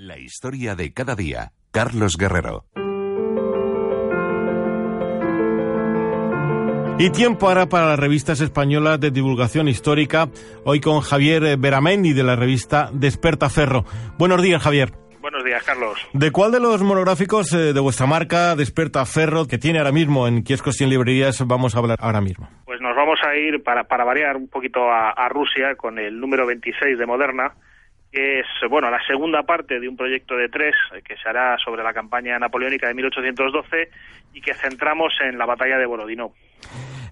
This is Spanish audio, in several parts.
La historia de cada día. Carlos Guerrero. Y tiempo ahora para las revistas españolas de divulgación histórica. Hoy con Javier Beramendi de la revista Desperta Ferro. Buenos días, Javier. Buenos días, Carlos. ¿De cuál de los monográficos eh, de vuestra marca, Desperta Ferro, que tiene ahora mismo en kioscos y en librerías, vamos a hablar ahora mismo? Pues nos vamos a ir, para, para variar un poquito, a, a Rusia con el número 26 de Moderna, que es bueno la segunda parte de un proyecto de tres eh, que se hará sobre la campaña napoleónica de 1812 y que centramos en la batalla de Borodino.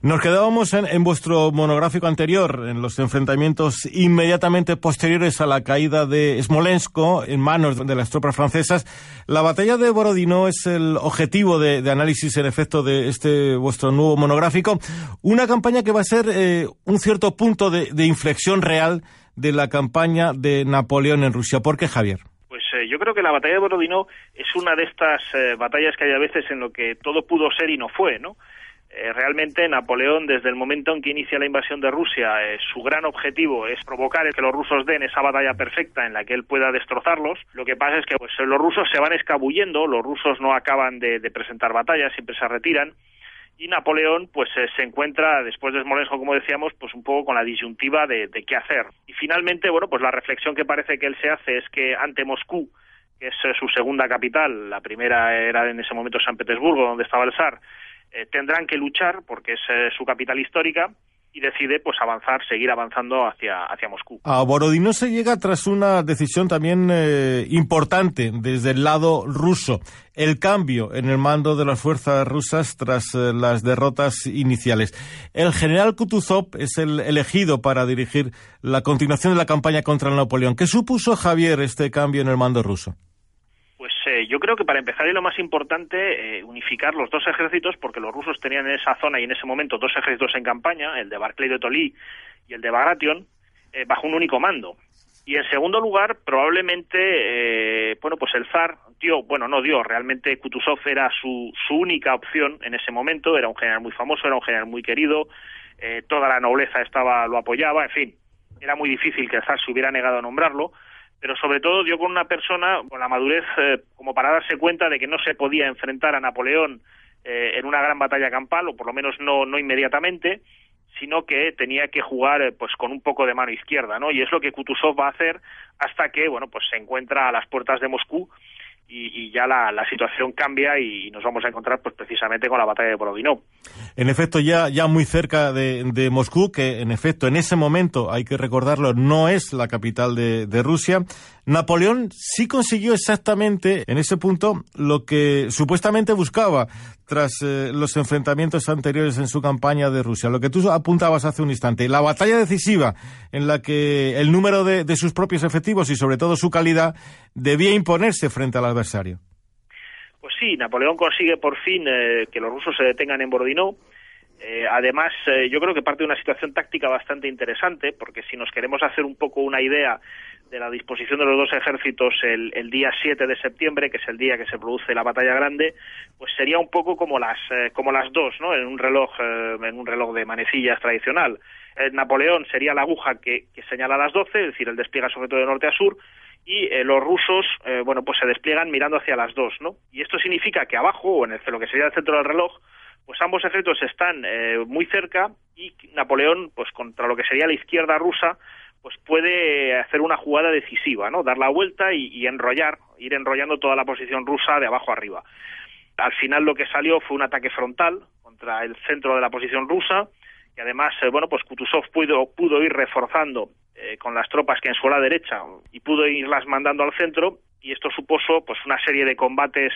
Nos quedábamos en, en, vuestro monográfico anterior, en los enfrentamientos inmediatamente posteriores a la caída de Smolensk en manos de las tropas francesas. La batalla de Borodino es el objetivo de, análisis, en efecto, de este vuestro nuevo monográfico. Una campaña que va a ser eh, un cierto punto de inflexión real de la campaña de Napoleón en Rusia. ¿Por qué, Javier? Pues eh, yo creo que la batalla de Borodino es una de estas eh, batallas que hay a veces en lo que todo pudo ser y no fue, ¿no? Eh, realmente Napoleón, desde el momento en que inicia la invasión de Rusia, eh, su gran objetivo es provocar que los rusos den esa batalla perfecta en la que él pueda destrozarlos. Lo que pasa es que pues, los rusos se van escabullendo, los rusos no acaban de, de presentar batallas, siempre se retiran y Napoleón pues eh, se encuentra después de Smolensk como decíamos pues un poco con la disyuntiva de, qué hacer. Y finalmente bueno pues la reflexión que parece que él se hace es que ante Moscú que es eh, su segunda capital la primera era en ese momento San Petersburgo donde estaba el zar eh, tendrán que luchar porque es su capital histórica y decide pues avanzar, seguir avanzando hacia, hacia Moscú. A Borodino se llega tras una decisión también eh, importante desde el lado ruso, el cambio en el mando de las fuerzas rusas tras eh, las derrotas iniciales. El general Kutuzov es el elegido para dirigir la continuación de la campaña contra Napoleón. ¿Qué supuso Javier este cambio en el mando ruso? Yo creo que para empezar y lo más importante, eh, unificar los dos ejércitos, porque los rusos tenían en esa zona y en ese momento dos ejércitos en campaña, el de Barclay de Tolly y el de Bagration, eh, bajo un único mando. Y en segundo lugar, probablemente, eh, bueno, pues el zar dio, bueno, no dio, realmente Kutuzov era su, su única opción en ese momento, era un general muy famoso, era un general muy querido, eh, toda la nobleza estaba, lo apoyaba, en fin, era muy difícil que el zar se hubiera negado a nombrarlo, pero sobre todo dio con una persona con la madurez eh, como para darse cuenta de que no se podía enfrentar a Napoleón eh, en una gran batalla campal, o por lo menos no, no inmediatamente, sino que tenía que jugar eh, pues con un poco de mano izquierda, ¿no? Y es lo que Kutuzov va a hacer hasta que, bueno, pues se encuentra a las puertas de Moscú y, y, ya la, la, situación cambia y nos vamos a encontrar pues precisamente con la batalla de Borodino. En efecto, ya, ya muy cerca de, de, Moscú, que en efecto en ese momento, hay que recordarlo, no es la capital de, de Rusia, Napoleón sí consiguió exactamente en ese punto lo que supuestamente buscaba tras eh, los enfrentamientos anteriores en su campaña de Rusia. Lo que tú apuntabas hace un instante, la batalla decisiva en la que el número de, de sus propios efectivos y sobre todo su calidad debía imponerse frente al adversario. Pues sí, Napoleón consigue por fin eh, que los rusos se detengan en Borodino. Eh, además, yo creo que parte de una situación táctica bastante interesante, porque si nos queremos hacer un poco una idea de la disposición de los dos ejércitos el, el día 7 de septiembre, que es el día que se produce la batalla grande, pues sería un poco como las eh, como las dos, ¿no? En un reloj eh, en un reloj de manecillas tradicional. El Napoleón sería la aguja que, que señala las 12, es decir, el despliega sobre todo de norte a sur, y eh, los rusos, eh, bueno, pues se despliegan mirando hacia las dos, ¿no? Y esto significa que abajo, o en el, lo que sería el centro del reloj, pues ambos ejércitos están muy cerca y Napoleón, pues contra lo que sería la izquierda rusa, pues puede hacer una jugada decisiva, ¿no? Dar la vuelta y, enrollar, ir enrollando toda la posición rusa de abajo arriba. Al final lo que salió fue un ataque frontal contra el centro de la posición rusa y además, eh, bueno, pues Kutuzov pudo, pudo ir reforzando eh, con las tropas que en su ala derecha y pudo irlas mandando al centro y esto supuso pues una serie de combates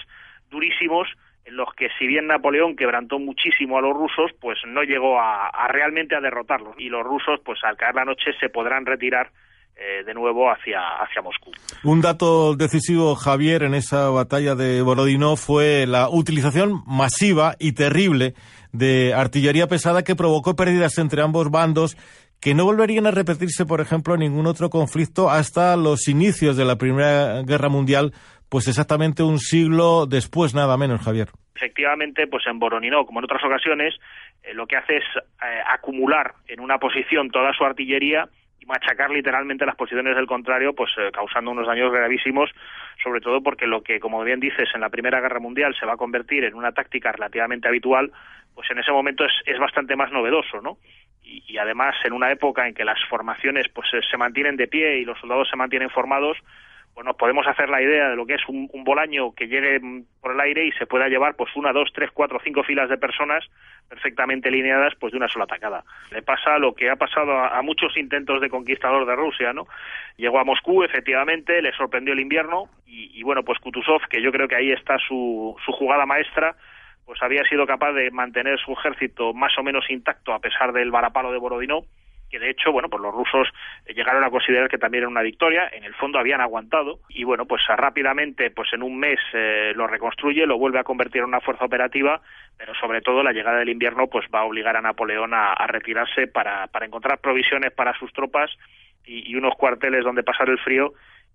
durísimos en los que si bien Napoleón quebrantó muchísimo a los rusos, pues no llegó a, realmente a derrotarlos y los rusos pues al caer la noche se podrán retirar eh, de nuevo hacia, hacia Moscú. Un dato decisivo, Javier, en esa batalla de Borodino fue la utilización masiva y terrible de artillería pesada que provocó pérdidas entre ambos bandos que no volverían a repetirse, por ejemplo, en ningún otro conflicto hasta los inicios de la Primera Guerra Mundial, pues exactamente un siglo después, nada menos, Javier. Efectivamente, pues en Borodino, como en otras ocasiones, eh, lo que hace es eh, acumular en una posición toda su artillería y machacar literalmente las posiciones del contrario, pues eh, causando unos daños gravísimos, sobre todo porque lo que, como bien dices, en la Primera Guerra Mundial se va a convertir en una táctica relativamente habitual, pues en ese momento es, es bastante más novedoso, ¿no? Y, y, además en una época en que las formaciones pues se mantienen de pie y los soldados se mantienen formados, pues nos podemos hacer la idea de lo que es un, bolaño que llegue por el aire y se pueda llevar pues una, dos, tres, cuatro, cinco filas de personas perfectamente alineadas pues de una sola atacada. Le pasa lo que ha pasado a, muchos intentos de conquistador de Rusia, ¿no? Llegó a Moscú, efectivamente, le sorprendió el invierno y, y bueno, pues Kutuzov, que yo creo que ahí está su, su jugada maestra, pues había sido capaz de mantener su ejército más o menos intacto a pesar del varapalo de Borodino que de hecho, bueno, pues los rusos llegaron a considerar que también era una victoria, en el fondo habían aguantado y bueno, pues rápidamente, pues en un mes eh, lo reconstruye, lo vuelve a convertir en una fuerza operativa, pero sobre todo la llegada del invierno pues va a obligar a Napoleón a, retirarse para, para encontrar provisiones para sus tropas y unos cuarteles donde pasar el frío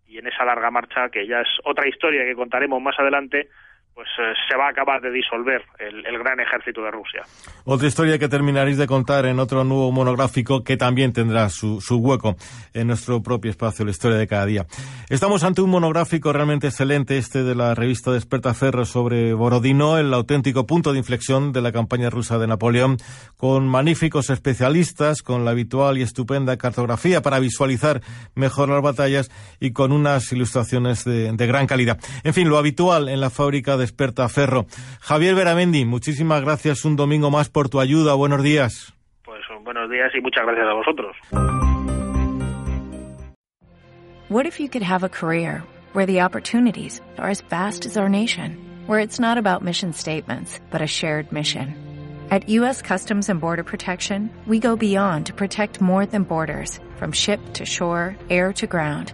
y en esa larga marcha que ya es otra historia que contaremos más adelante pues eh, se va a acabar de disolver el, el, gran ejército de Rusia. Otra historia que terminaréis de contar en otro nuevo monográfico que también tendrá su, su, hueco en nuestro propio espacio, la historia de cada día. Estamos ante un monográfico realmente excelente, este de la revista Desperta Ferro sobre Borodino, el auténtico punto de inflexión de la campaña rusa de Napoleón, con magníficos especialistas, con la habitual y estupenda cartografía para visualizar mejor las batallas y con unas ilustraciones de, de gran calidad. En fin, lo habitual en la fábrica de Desperta Ferro. Javier Veramendi, muchísimas gracias un domingo más por tu ayuda. Buenos días. Pues buenos días y muchas gracias a vosotros. What if you could have a career where the opportunities are as vast as our nation, where it's not about mission statements, but a shared mission? At U.S. Customs and Border Protection, we go beyond to protect more than borders, from ship to shore, air to ground